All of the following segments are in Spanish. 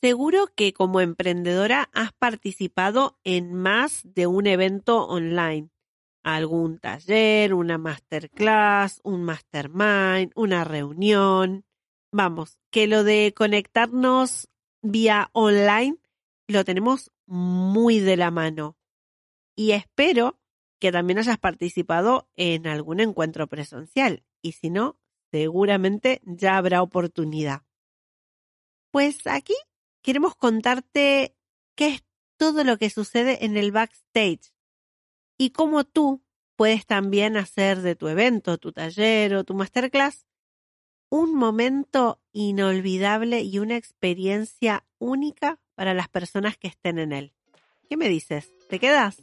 Seguro que como emprendedora has participado en más de un evento online. Algún taller, una masterclass, un mastermind, una reunión. Vamos, que lo de conectarnos vía online lo tenemos muy de la mano. Y espero que también hayas participado en algún encuentro presencial. Y si no, seguramente ya habrá oportunidad. Pues aquí queremos contarte qué es todo lo que sucede en el backstage y cómo tú puedes también hacer de tu evento, tu taller o tu masterclass un momento inolvidable y una experiencia única para las personas que estén en él. ¿Qué me dices? ¿Te quedas?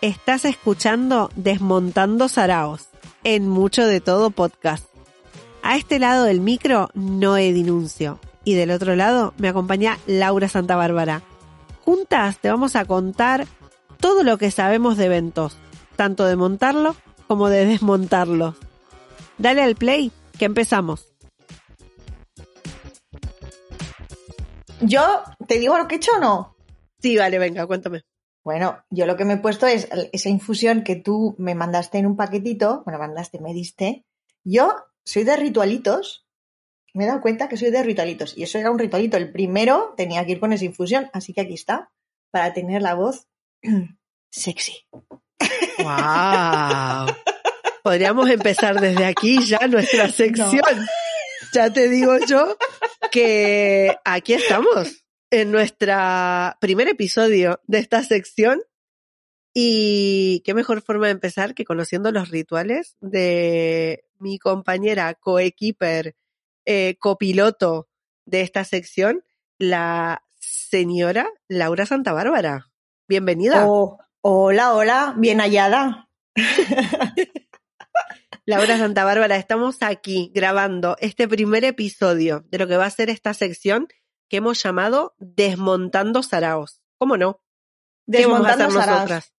Estás escuchando Desmontando Saraos en Mucho de Todo Podcast. A este lado del micro, Noé Dinuncio. Y del otro lado me acompaña Laura Santa Bárbara. Juntas te vamos a contar todo lo que sabemos de eventos, tanto de montarlo como de desmontarlo. Dale al play, que empezamos. ¿Yo te digo lo que he hecho o no? Sí, vale, venga, cuéntame. Bueno, yo lo que me he puesto es esa infusión que tú me mandaste en un paquetito, bueno, mandaste, me diste. Yo soy de ritualitos. Me he dado cuenta que soy de ritualitos. Y eso era un ritualito. El primero tenía que ir con esa infusión. Así que aquí está. Para tener la voz sexy. ¡Wow! Podríamos empezar desde aquí ya nuestra sección. Ya te digo yo que aquí estamos en nuestro primer episodio de esta sección y qué mejor forma de empezar que conociendo los rituales de mi compañera coequiper, eh, copiloto de esta sección, la señora Laura Santa Bárbara. Bienvenida. Oh, hola, hola, bien hallada. Laura Santa Bárbara, estamos aquí grabando este primer episodio de lo que va a ser esta sección que hemos llamado Desmontando Saraos. ¿Cómo no? Desmontando ¿Qué nosotras?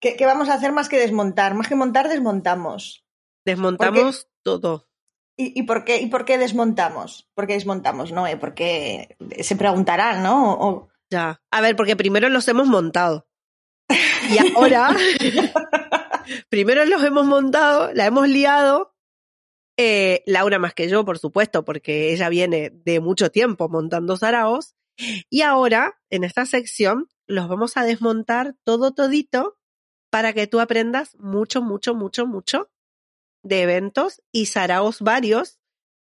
¿Qué, vamos a hacer más que desmontar? Más que montar, desmontamos. Desmontamos todo. ¿Y, por qué, ¿Y por qué desmontamos? ¿Por qué desmontamos, no? Porque se preguntarán, ¿no? Ya. A ver, porque primero los hemos montado. Y ahora, primero los hemos montado, la hemos liado. Eh, Laura más que yo, por supuesto, porque ella viene de mucho tiempo montando saraos. Y ahora, en esta sección, los vamos a desmontar todo todito para que tú aprendas mucho, mucho, mucho, mucho de eventos y saraos varios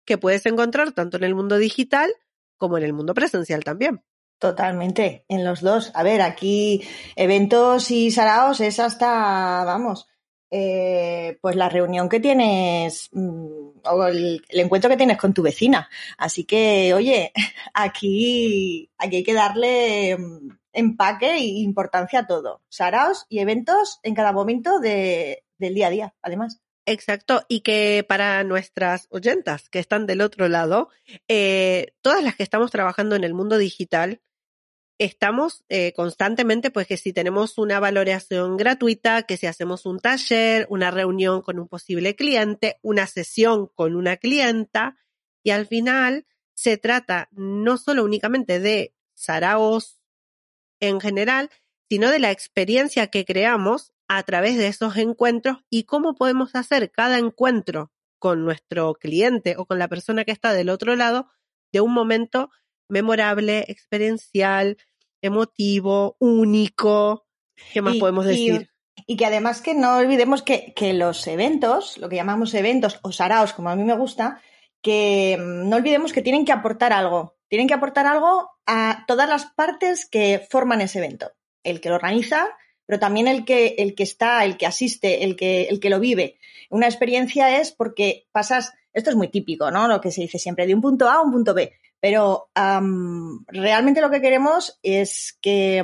que puedes encontrar tanto en el mundo digital como en el mundo presencial también. Totalmente, en los dos. A ver, aquí eventos y saraos es hasta, vamos, eh, pues la reunión que tienes mm, o el, encuentro que tienes con tu vecina. Así que, oye, aquí, aquí hay que darle mm, empaque e importancia a todo. Saraos y eventos en cada momento del día a día, además. Exacto, y que para nuestras oyentas que están del otro lado, eh, todas las que estamos trabajando en el mundo digital, estamos eh, constantemente, pues que si tenemos una valoración gratuita, que si hacemos un taller, una reunión con un posible cliente, una sesión con una clienta, y al final se trata no solo únicamente de saraos en general, sino de la experiencia que creamos a través de esos encuentros y cómo podemos hacer cada encuentro con nuestro cliente o con la persona que está del otro lado de un momento memorable, experiencial, emotivo, único. ¿Qué más podemos decir? Y, que además que no olvidemos que, que, los eventos, lo que llamamos eventos o saraos, como a mí me gusta, que mm, no olvidemos que tienen que aportar algo. Tienen que aportar algo a todas las partes que forman ese evento. El que lo organiza, pero también el que, el que está, el que asiste, el que, el que lo vive. Una experiencia es porque pasas, esto es muy típico, ¿no? Lo que se dice siempre, de un punto A a un punto B. Pero realmente lo que queremos es que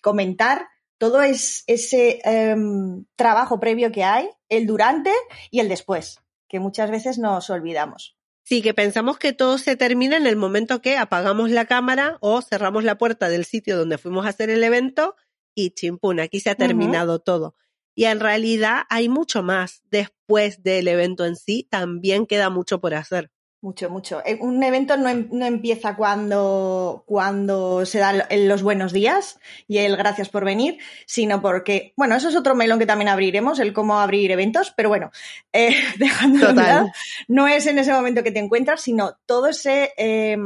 comentar todo es, ese em, trabajo previo que hay, el durante y el después, que muchas veces nos olvidamos. Sí, que pensamos que todo se termina en el momento que apagamos la cámara o cerramos la puerta del sitio donde fuimos a hacer el evento y chimpún, aquí se ha terminado todo. Y en realidad hay mucho más después del evento en sí, también queda mucho por hacer. Mucho, mucho. Eh, un evento no, em, no, empieza cuando, cuando se dan los buenos días y el gracias por venir, sino porque, bueno, eso es otro melón que también abriremos, el cómo abrir eventos, pero bueno, eh, dejando no es en ese momento que te encuentras, sino todo ese, eh,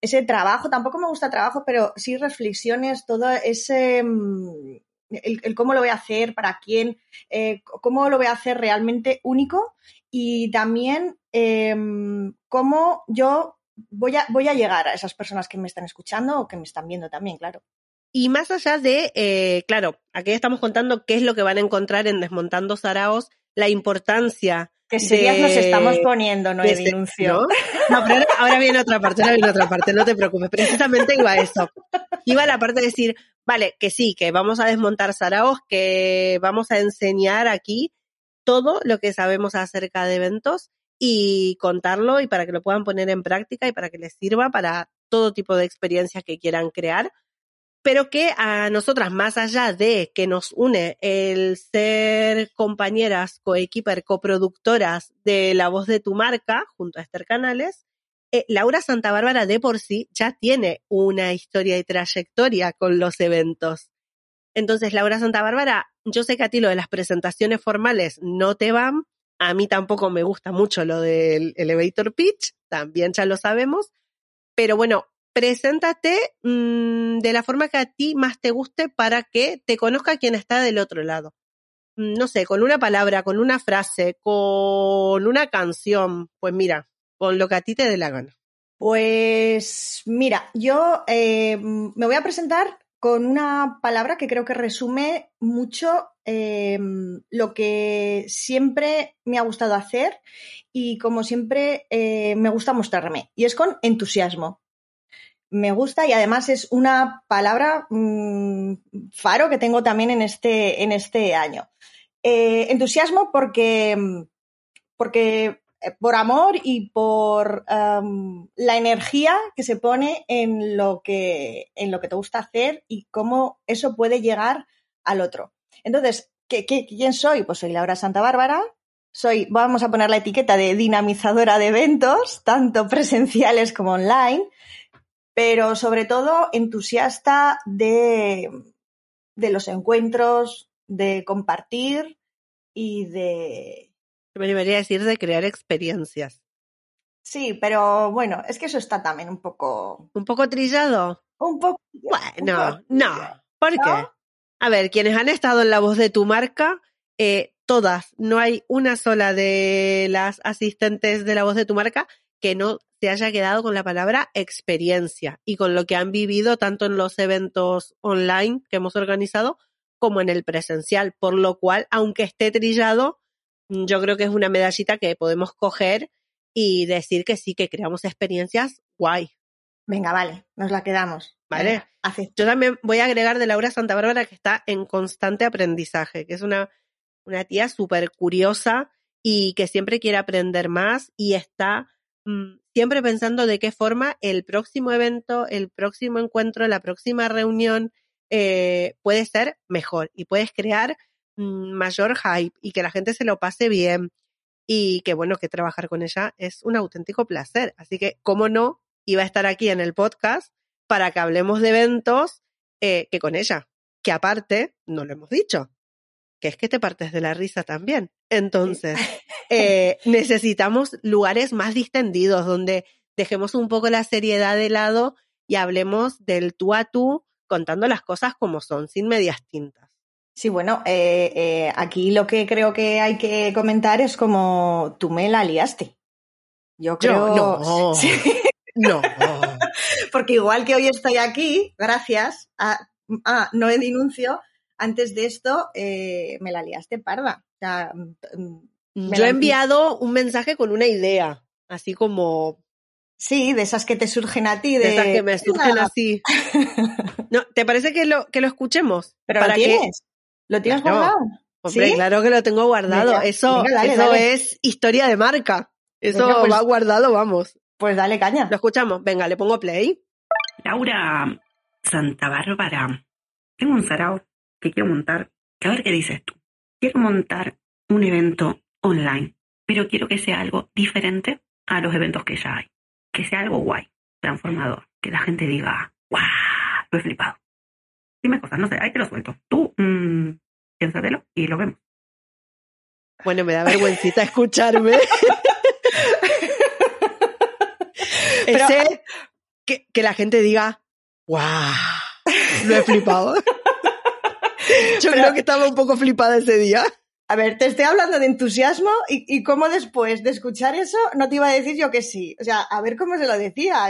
ese trabajo, tampoco me gusta trabajo, pero sí reflexiones, todo ese... Em, el, el, cómo lo voy a hacer, para quién, eh, cómo lo voy a hacer realmente único y también eh, cómo yo voy a, voy a llegar a esas personas que me están escuchando o que me están viendo también, claro. Y más allá de, eh, claro, aquí estamos contando qué es lo que van a encontrar en Desmontando Saraos, la importancia. Que serias nos estamos poniendo, no de, denuncio. ¿no? pero ahora, viene otra parte, ahora viene otra parte, no te preocupes. Precisamente iba a eso. Iba a la parte de decir, vale, que sí, que vamos a desmontar Saraos, que vamos a enseñar aquí todo lo que sabemos acerca de eventos y contarlo y para que lo puedan poner en práctica y para que les sirva para todo tipo de experiencias que quieran crear, pero que a nosotras, más allá de que nos une el ser compañeras, coequiper, coproductoras de La Voz de tu Marca, junto a Esther Canales, eh, Laura Santa Bárbara de por sí ya tiene una historia y trayectoria con los eventos. Entonces, Laura Santa Bárbara, yo sé que a ti lo de las presentaciones formales no te van, a mí tampoco me gusta mucho lo del elevator pitch, también ya lo sabemos, pero bueno, preséntate mmm, de la forma que a ti más te guste para que te conozca quien está del otro lado. Mm, no sé, con una palabra, con una frase, con una canción, pues mira, con lo que a ti te dé la gana. Pues mira, yo eh, me voy a presentar con una palabra que creo que resume mucho eh, lo que siempre me ha gustado hacer y como siempre eh, me gusta mostrarme, y es con entusiasmo. Me gusta y además es una palabra mmm, faro que tengo también en este, en este año. Eh, entusiasmo porque, porque eh, por amor y por um, la energía que se pone en lo que, en lo que te gusta hacer y cómo eso puede llegar al otro. Entonces, ¿qué, qué, quién soy? Pues soy Laura Santa Bárbara. Soy, vamos a poner la etiqueta de dinamizadora de eventos, tanto presenciales como online, pero sobre todo entusiasta de, de los encuentros, de compartir y de, me debería decir de crear experiencias. Sí, pero bueno, es que eso está también un poco. ¿Un poco trillado? Un poco. Bueno, no. ¿Por qué? A ver, quienes han estado en la voz de tu marca, eh, todas, no hay una sola de las asistentes de la voz de tu marca que no se haya quedado con la palabra experiencia y con lo que han vivido tanto en los eventos online que hemos organizado como en el presencial, por lo cual, aunque esté trillado, yo creo que es una medallita que podemos coger y decir que sí, que creamos experiencias guay. Venga, vale, nos la quedamos. Vale. Yo también voy a agregar de Laura Santa Bárbara que está en constante aprendizaje, que es una, una tía súper curiosa y que siempre quiere aprender más y está mmm, siempre pensando de qué forma el próximo evento, el próximo encuentro, la próxima reunión eh, puede ser mejor y puedes crear Mm, mayor hype y que la gente se lo pase bien y que bueno, que trabajar con ella es un auténtico placer. Así que, cómo no, iba a estar aquí en el podcast para que hablemos de eventos eh, que con ella, que aparte, no lo hemos dicho, que es que te partes de la risa también. Entonces, eh, necesitamos lugares más distendidos donde dejemos un poco la seriedad de lado y hablemos del tú a tú contando las cosas como son, sin medias tintas. Sí, bueno, eh, eh, aquí lo que creo que hay que comentar es como tú me la liaste. Yo creo. Yo, no. Sí. No. Porque igual que hoy estoy aquí, gracias a, a No Denuncio, antes de esto eh, me la liaste parda. O sea, mm, Yo he enviado un mensaje con una idea, así como Sí, de esas que te surgen a ti. De, de esas que me surgen así. No, ¿Te parece que lo, que lo escuchemos? Pero ¿Para lo tienes. ¿Lo tienes claro. guardado? Hombre, ¿Sí? claro que lo tengo guardado. Eso dale, eso dale. es historia de marca. Eso Venga, pues- va guardado, vamos. Pues dale caña. Lo escuchamos. Venga, le pongo play. Laura Santa Bárbara, tengo un sarao que quiero montar. A ver qué dices tú. Quiero montar un evento online, pero quiero que sea algo diferente a los eventos que ya hay. Que sea algo guay, transformador, que la gente diga, ¡guau! Lo he flipado. Dime cosas, no sé, ahí te lo suelto. Tú, mmm, piénsatelo y lo vemos. Bueno, me da vergüencita escucharme. Pero- Ese que, que la gente diga, ¡guau! Lo he flipado. Yo Pero- creo que estaba un poco flipada ese día. A ver, te estoy hablando de entusiasmo y, y cómo después de escuchar eso no te iba a decir yo que sí. O sea, a ver cómo se lo decía.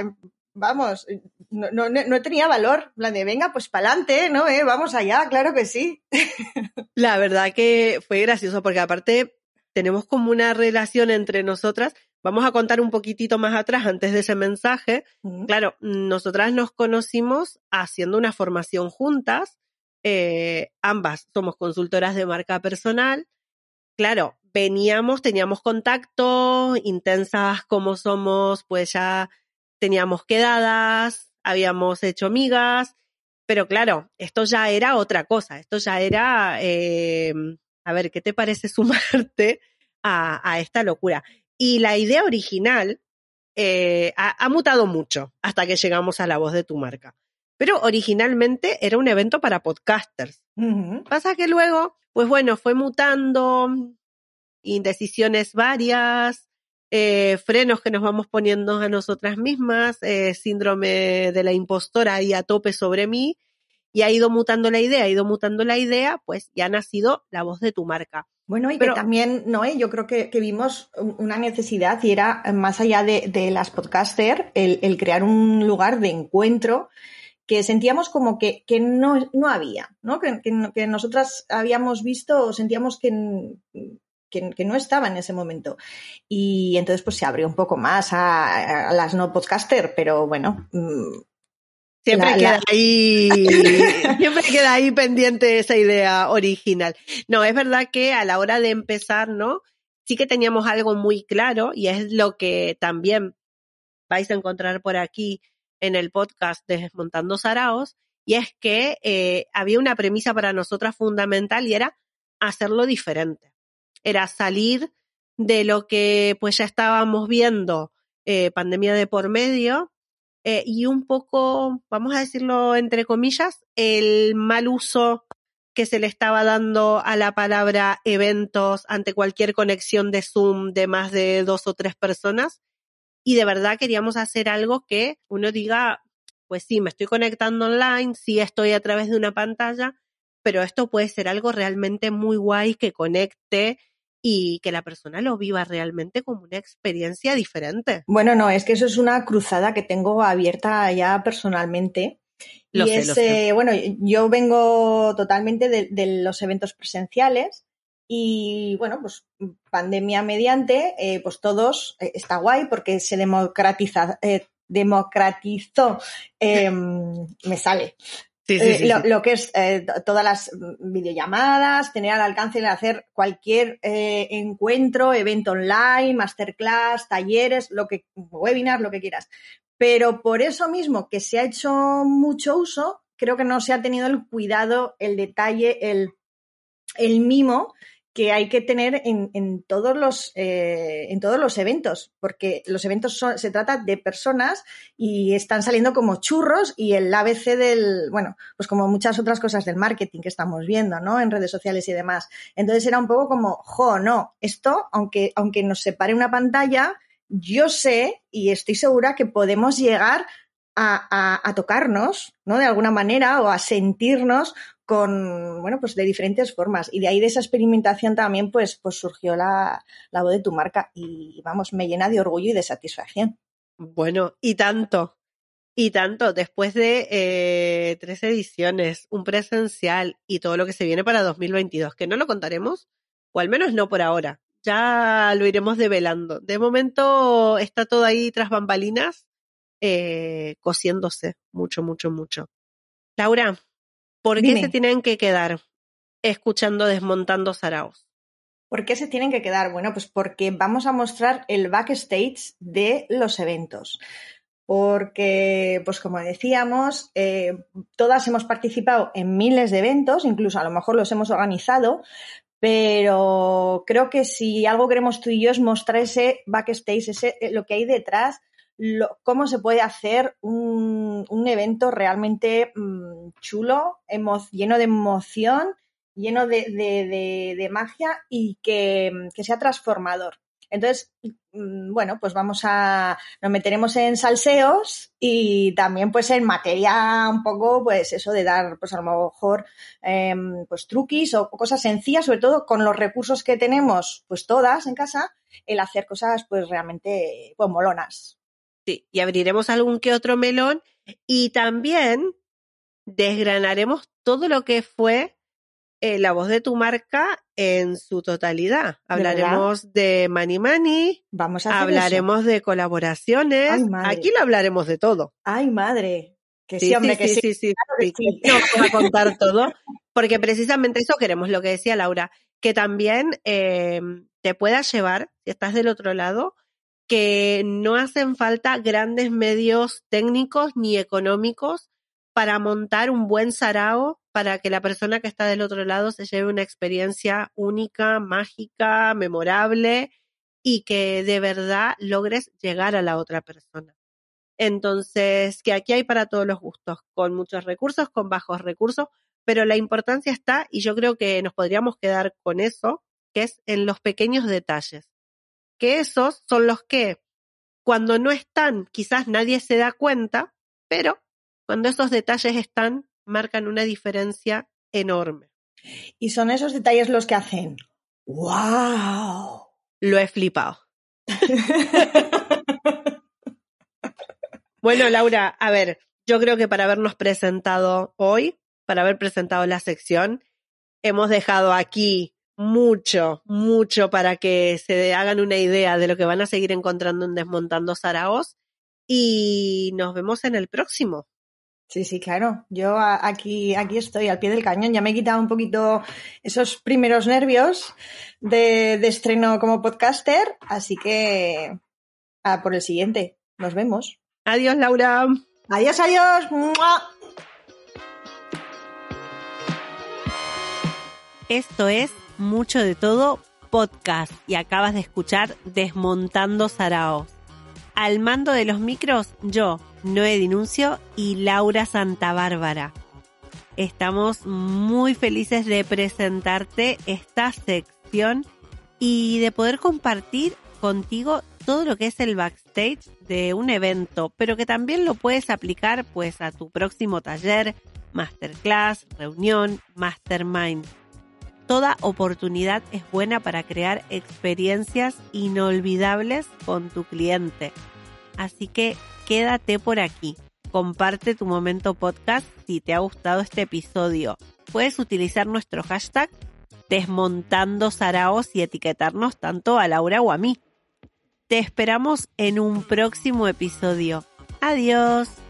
Vamos, no, no, no tenía valor. Plan de, venga, pues pa'lante, ¿no? ¿Eh? Vamos allá, claro que sí. La verdad que fue gracioso porque aparte tenemos como una relación entre nosotras. Vamos a contar un poquitito más atrás antes de ese mensaje. Claro, nosotras nos conocimos haciendo una formación juntas. Eh, ambas somos consultoras de marca personal. Claro, veníamos, teníamos contacto, intensas como somos, pues ya teníamos quedadas, habíamos hecho amigas, pero claro, esto ya era otra cosa, esto ya era, eh, a ver, ¿qué te parece sumarte a, a esta locura? Y la idea original eh, ha, ha, mutado mucho hasta que llegamos a la voz de tu marca. Pero originalmente era un evento para podcasters. Uh -huh. Pasa que luego, pues bueno, fue mutando, indecisiones varias, eh, frenos que nos vamos poniendo a nosotras mismas, eh, síndrome de la impostora ahí a tope sobre mí, y ha ido mutando la idea, ha ido mutando la idea, pues ya ha nacido la voz de tu marca. Bueno, y Pero, que también, Noé, yo creo que, que, vimos una necesidad y era, más allá de, de las podcaster, el, el, crear un lugar de encuentro que sentíamos como que, que no, no había, ¿no? Que, que, nosotras habíamos visto o sentíamos que, que, no estaba en ese momento. Y entonces pues se abrió un poco más a, a las no podcaster, pero bueno. mm, Siempre la, queda la... ahí, siempre queda ahí pendiente esa idea original. No, es verdad que a la hora de empezar, ¿no? Sí que teníamos algo muy claro y es lo que también vais a encontrar por aquí en el podcast de Desmontando Saraos, y es que eh, había una premisa para nosotras fundamental y era hacerlo diferente. Era salir de lo que pues ya estábamos viendo, eh, pandemia de por medio, eh, y un poco, vamos a decirlo entre comillas, el mal uso que se le estaba dando a la palabra eventos ante cualquier conexión de Zoom de más de dos o tres personas. Y de verdad queríamos hacer algo que uno diga, pues sí, me estoy conectando online, sí estoy a través de una pantalla, pero esto puede ser algo realmente muy guay que conecte y que la persona lo viva realmente como una experiencia diferente. Bueno, no, es que eso es una cruzada que tengo abierta ya personalmente. Lo y sé, es, lo sé. Eh, bueno, yo vengo totalmente de, de, los eventos presenciales y bueno, pues pandemia mediante, eh, pues todos, eh, está guay porque se democratiza, eh, democratizó, me sale, Sí, sí, sí, eh, lo, que es eh, todas las videollamadas, tener al alcance de hacer cualquier eh, encuentro, evento online, masterclass, talleres, lo que, webinar, lo que quieras. Pero por eso mismo que se ha hecho mucho uso, creo que no se ha tenido el cuidado, el detalle, el, el mimo que hay que tener en, en todos los eh, en todos los eventos porque los eventos son, se trata de personas y están saliendo como churros y el ABC del bueno pues como muchas otras cosas del marketing que estamos viendo no en redes sociales y demás. Entonces era un poco como jo no esto aunque aunque nos separe una pantalla yo sé y estoy segura que podemos llegar a, a, a tocarnos no de alguna manera o a sentirnos con, bueno, pues de diferentes formas. Y de ahí de esa experimentación también, pues, pues surgió la, la voz de tu marca. Y vamos, me llena de orgullo y de satisfacción. Bueno, y tanto. Y tanto, después de eh, tres ediciones, un presencial y todo lo que se viene para 2022, que no lo contaremos, o al menos no por ahora. Ya lo iremos develando. De momento está todo ahí tras bambalinas, eh, cosiéndose mucho, mucho, mucho. Laura, ¿Por qué Dime. se tienen que quedar escuchando Desmontando Saraos? ¿Por qué se tienen que quedar? Bueno, pues porque vamos a mostrar el backstage de los eventos. Porque, pues como decíamos, eh, todas hemos participado en miles de eventos, incluso a lo mejor los hemos organizado, pero creo que si algo queremos tú y yo es mostrar ese backstage, ese, eh, lo que hay detrás, lo, cómo se puede hacer un, un evento realmente mmm, chulo, lleno de emoción, lleno de, de, de, de magia y que, que sea transformador. Entonces, mm, bueno, pues vamos a, nos meteremos en salseos y también pues en materia un poco, pues eso de dar, pues a lo mejor, eh, pues truquis o cosas sencillas, sobre todo con los recursos que tenemos, pues todas en casa, el hacer cosas pues realmente, pues molonas. Sí, y abriremos algún que otro melón y también desgranaremos todo lo que fue eh, la voz de tu marca en su totalidad. Hablaremos de Money Money, Vamos a hablaremos eso. de colaboraciones. Ay, Aquí lo hablaremos de todo. Ay, madre. Que sí, sí hombre, sí, que sí. sí, sí, Claro que sí. sí. No vamos a contar todo, porque precisamente eso queremos, lo que decía Laura, que también eh, te pueda llevar, si estás del otro lado, que no hacen falta grandes medios técnicos ni económicos para montar un buen sarao para que la persona que está del otro lado se lleve una experiencia única, mágica, memorable y que de verdad logres llegar a la otra persona. Entonces, que aquí hay para todos los gustos, con muchos recursos, con bajos recursos, pero la importancia está, y yo creo que nos podríamos quedar con eso, que es en los pequeños detalles. Que esos son los que, cuando no están, quizás nadie se da cuenta, pero cuando esos detalles están, marcan una diferencia enorme. Y son esos detalles los que hacen. ¡Wow! Lo he flipado. bueno, Laura, a ver, yo creo que para habernos presentado hoy, para haber presentado la sección, hemos dejado aquí mucho, mucho para que se hagan una idea de lo que van a seguir encontrando en Desmontando Saraos. Y nos vemos en el próximo. Sí, sí, claro. Yo aquí, aquí estoy al pie del cañón. Ya me he quitado un poquito esos primeros nervios de, de estreno como podcaster. Así que a por el siguiente. Nos vemos. Adiós, Laura. Adiós, adiós. ¡Mua! Esto es Mucho de Todo Podcast y acabas de escuchar Desmontando Sarao. Al mando de los micros, yo, Noé Dinuncio y Laura Santa Bárbara. Estamos muy felices de presentarte esta sección y de poder compartir contigo todo lo que es el backstage de un evento, pero que también lo puedes aplicar pues a tu próximo taller, masterclass, reunión, mastermind. Toda oportunidad es buena para crear experiencias inolvidables con tu cliente. Así que quédate por aquí. Comparte tu momento podcast si te ha gustado este episodio. Puedes utilizar nuestro hashtag desmontando saraos y etiquetarnos tanto a Laura o a mí. Te esperamos en un próximo episodio. Adiós.